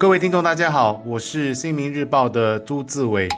各位听众，大家好，我是新民日报的朱志伟。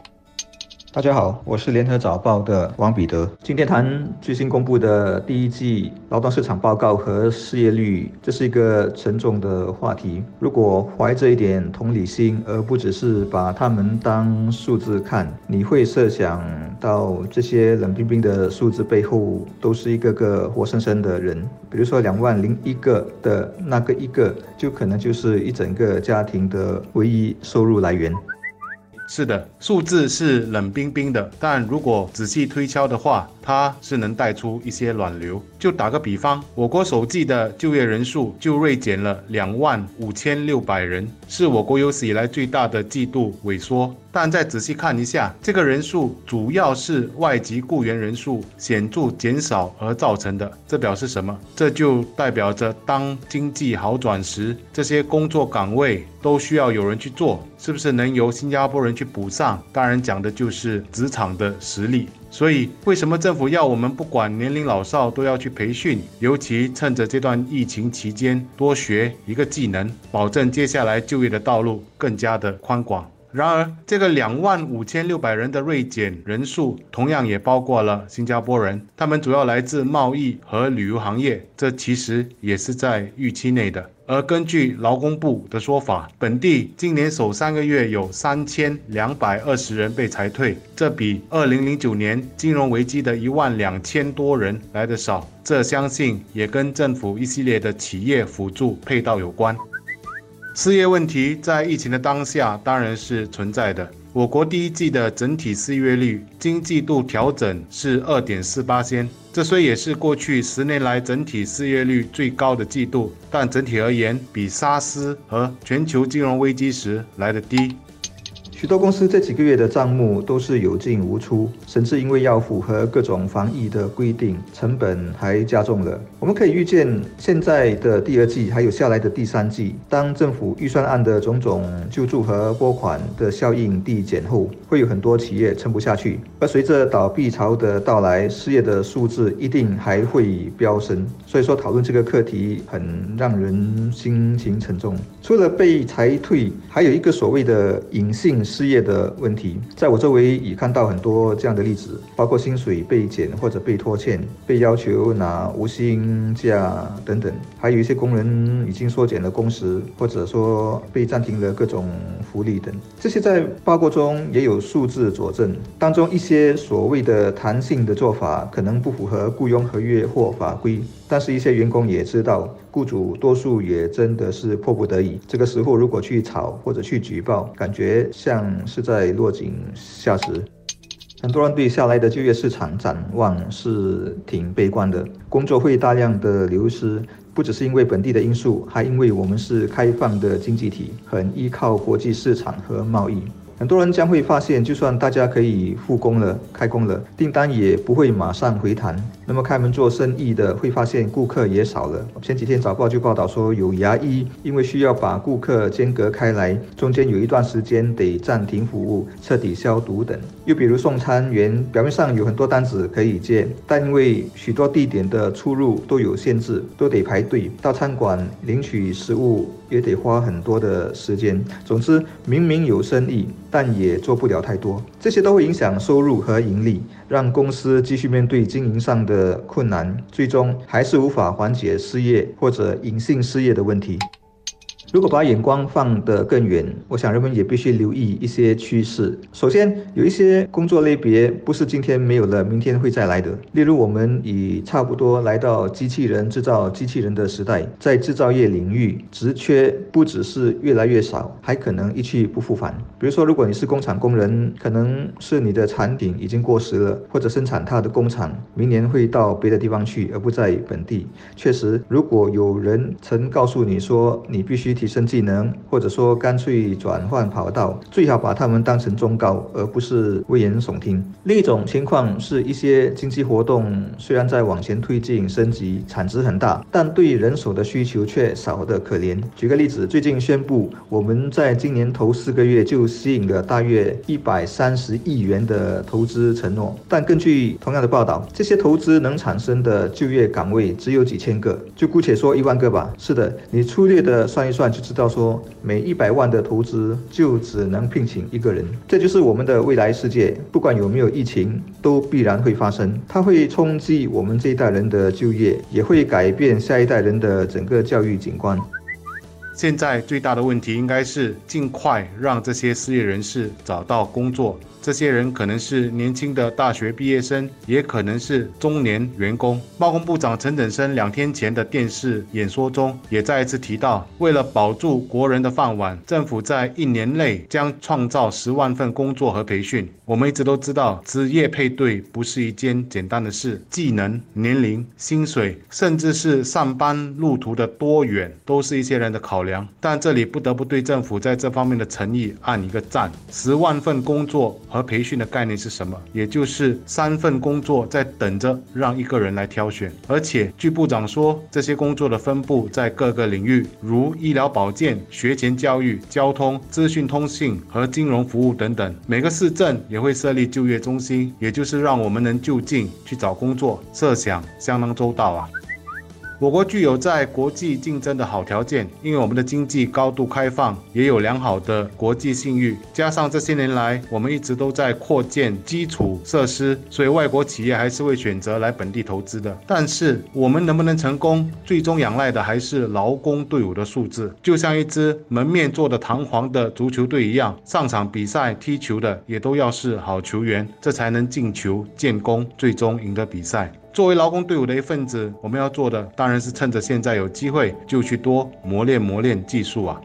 大家好，我是联合早报的王彼得。今天谈最新公布的第一季劳动市场报告和失业率，这是一个沉重的话题。如果怀着一点同理心，而不只是把他们当数字看，你会设想到这些冷冰冰的数字背后都是一个个活生生的人。比如说两万零一个的那个一个，就可能就是一整个家庭的唯一收入来源。是的，数字是冷冰冰的，但如果仔细推敲的话，它是能带出一些暖流。就打个比方，我国首季的就业人数就锐减了两万五千六百人，是我国有史以来最大的季度萎缩。但再仔细看一下，这个人数主要是外籍雇员人数显著减少而造成的。这表示什么？这就代表着当经济好转时，这些工作岗位都需要有人去做，是不是能由新加坡人去补上？当然讲的就是职场的实力。所以，为什么政府要我们不管年龄老少都要去培训？尤其趁着这段疫情期间多学一个技能，保证接下来就业的道路更加的宽广。然而，这个两万五千六百人的锐减人数，同样也包括了新加坡人，他们主要来自贸易和旅游行业，这其实也是在预期内的。而根据劳工部的说法，本地今年首三个月有三千两百二十人被裁退，这比二零零九年金融危机的一万两千多人来得少。这相信也跟政府一系列的企业辅助配套有关。失业问题在疫情的当下当然是存在的。我国第一季的整体失业率经季度调整是二点四八仙，这虽也是过去十年来整体失业率最高的季度，但整体而言比沙斯和全球金融危机时来的低。许多公司这几个月的账目都是有进无出，甚至因为要符合各种防疫的规定，成本还加重了。我们可以预见，现在的第二季还有下来的第三季，当政府预算案的种种救助和拨款的效应递减后，会有很多企业撑不下去。而随着倒闭潮的到来，失业的数字一定还会飙升。所以说，讨论这个课题很让人心情沉重。除了被裁退，还有一个所谓的隐性。失业的问题，在我周围已看到很多这样的例子，包括薪水被减或者被拖欠、被要求拿无薪假等等，还有一些工人已经缩减了工时，或者说被暂停了各种福利等。这些在报告中也有数字佐证，当中一些所谓的弹性的做法可能不符合雇佣合约或法规，但是一些员工也知道。雇主多数也真的是迫不得已。这个时候如果去吵或者去举报，感觉像是在落井下石。很多人对下来的就业市场展望是挺悲观的，工作会大量的流失，不只是因为本地的因素，还因为我们是开放的经济体，很依靠国际市场和贸易。很多人将会发现，就算大家可以复工了、开工了，订单也不会马上回弹。那么开门做生意的会发现，顾客也少了。前几天早报就报道说，有牙医因为需要把顾客间隔开来，中间有一段时间得暂停服务、彻底消毒等。又比如送餐员，表面上有很多单子可以接，但因为许多地点的出入都有限制，都得排队。到餐馆领取食物也得花很多的时间。总之，明明有生意。但也做不了太多，这些都会影响收入和盈利，让公司继续面对经营上的困难，最终还是无法缓解失业或者隐性失业的问题。如果把眼光放得更远，我想人们也必须留意一些趋势。首先，有一些工作类别不是今天没有了，明天会再来的。例如，我们已差不多来到机器人制造机器人的时代，在制造业领域，职缺不只是越来越少，还可能一去不复返。比如说，如果你是工厂工人，可能是你的产品已经过时了，或者生产它的工厂明年会到别的地方去，而不在本地。确实，如果有人曾告诉你说你必须。提升技能，或者说干脆转换跑道，最好把他们当成忠告，而不是危言耸听。另一种情况是一些经济活动虽然在往前推进升级，产值很大，但对人手的需求却少得可怜。举个例子，最近宣布我们在今年头四个月就吸引了大约一百三十亿元的投资承诺，但根据同样的报道，这些投资能产生的就业岗位只有几千个，就姑且说一万个吧。是的，你粗略的算一算。就知道说，每一百万的投资就只能聘请一个人。这就是我们的未来世界，不管有没有疫情，都必然会发生。它会冲击我们这一代人的就业，也会改变下一代人的整个教育景观。现在最大的问题应该是尽快让这些失业人士找到工作。这些人可能是年轻的大学毕业生，也可能是中年员工。贸工部长陈振声两天前的电视演说中也再一次提到，为了保住国人的饭碗，政府在一年内将创造十万份工作和培训。我们一直都知道，职业配对不是一件简单的事，技能、年龄、薪水，甚至是上班路途的多远，都是一些人的考量但这里不得不对政府在这方面的诚意按一个赞。十万份工作。和培训的概念是什么？也就是三份工作在等着让一个人来挑选，而且据部长说，这些工作的分布在各个领域，如医疗保健、学前教育、交通、资讯通信和金融服务等等。每个市镇也会设立就业中心，也就是让我们能就近去找工作。设想相当周到啊。我国具有在国际竞争的好条件，因为我们的经济高度开放，也有良好的国际信誉，加上这些年来我们一直都在扩建基础设施，所以外国企业还是会选择来本地投资的。但是我们能不能成功，最终仰赖的还是劳工队伍的素质。就像一支门面做的堂皇的足球队一样，上场比赛踢球的也都要是好球员，这才能进球建功，最终赢得比赛。作为劳工队伍的一份子，我们要做的当然是趁着现在有机会，就去多磨练磨练技术啊。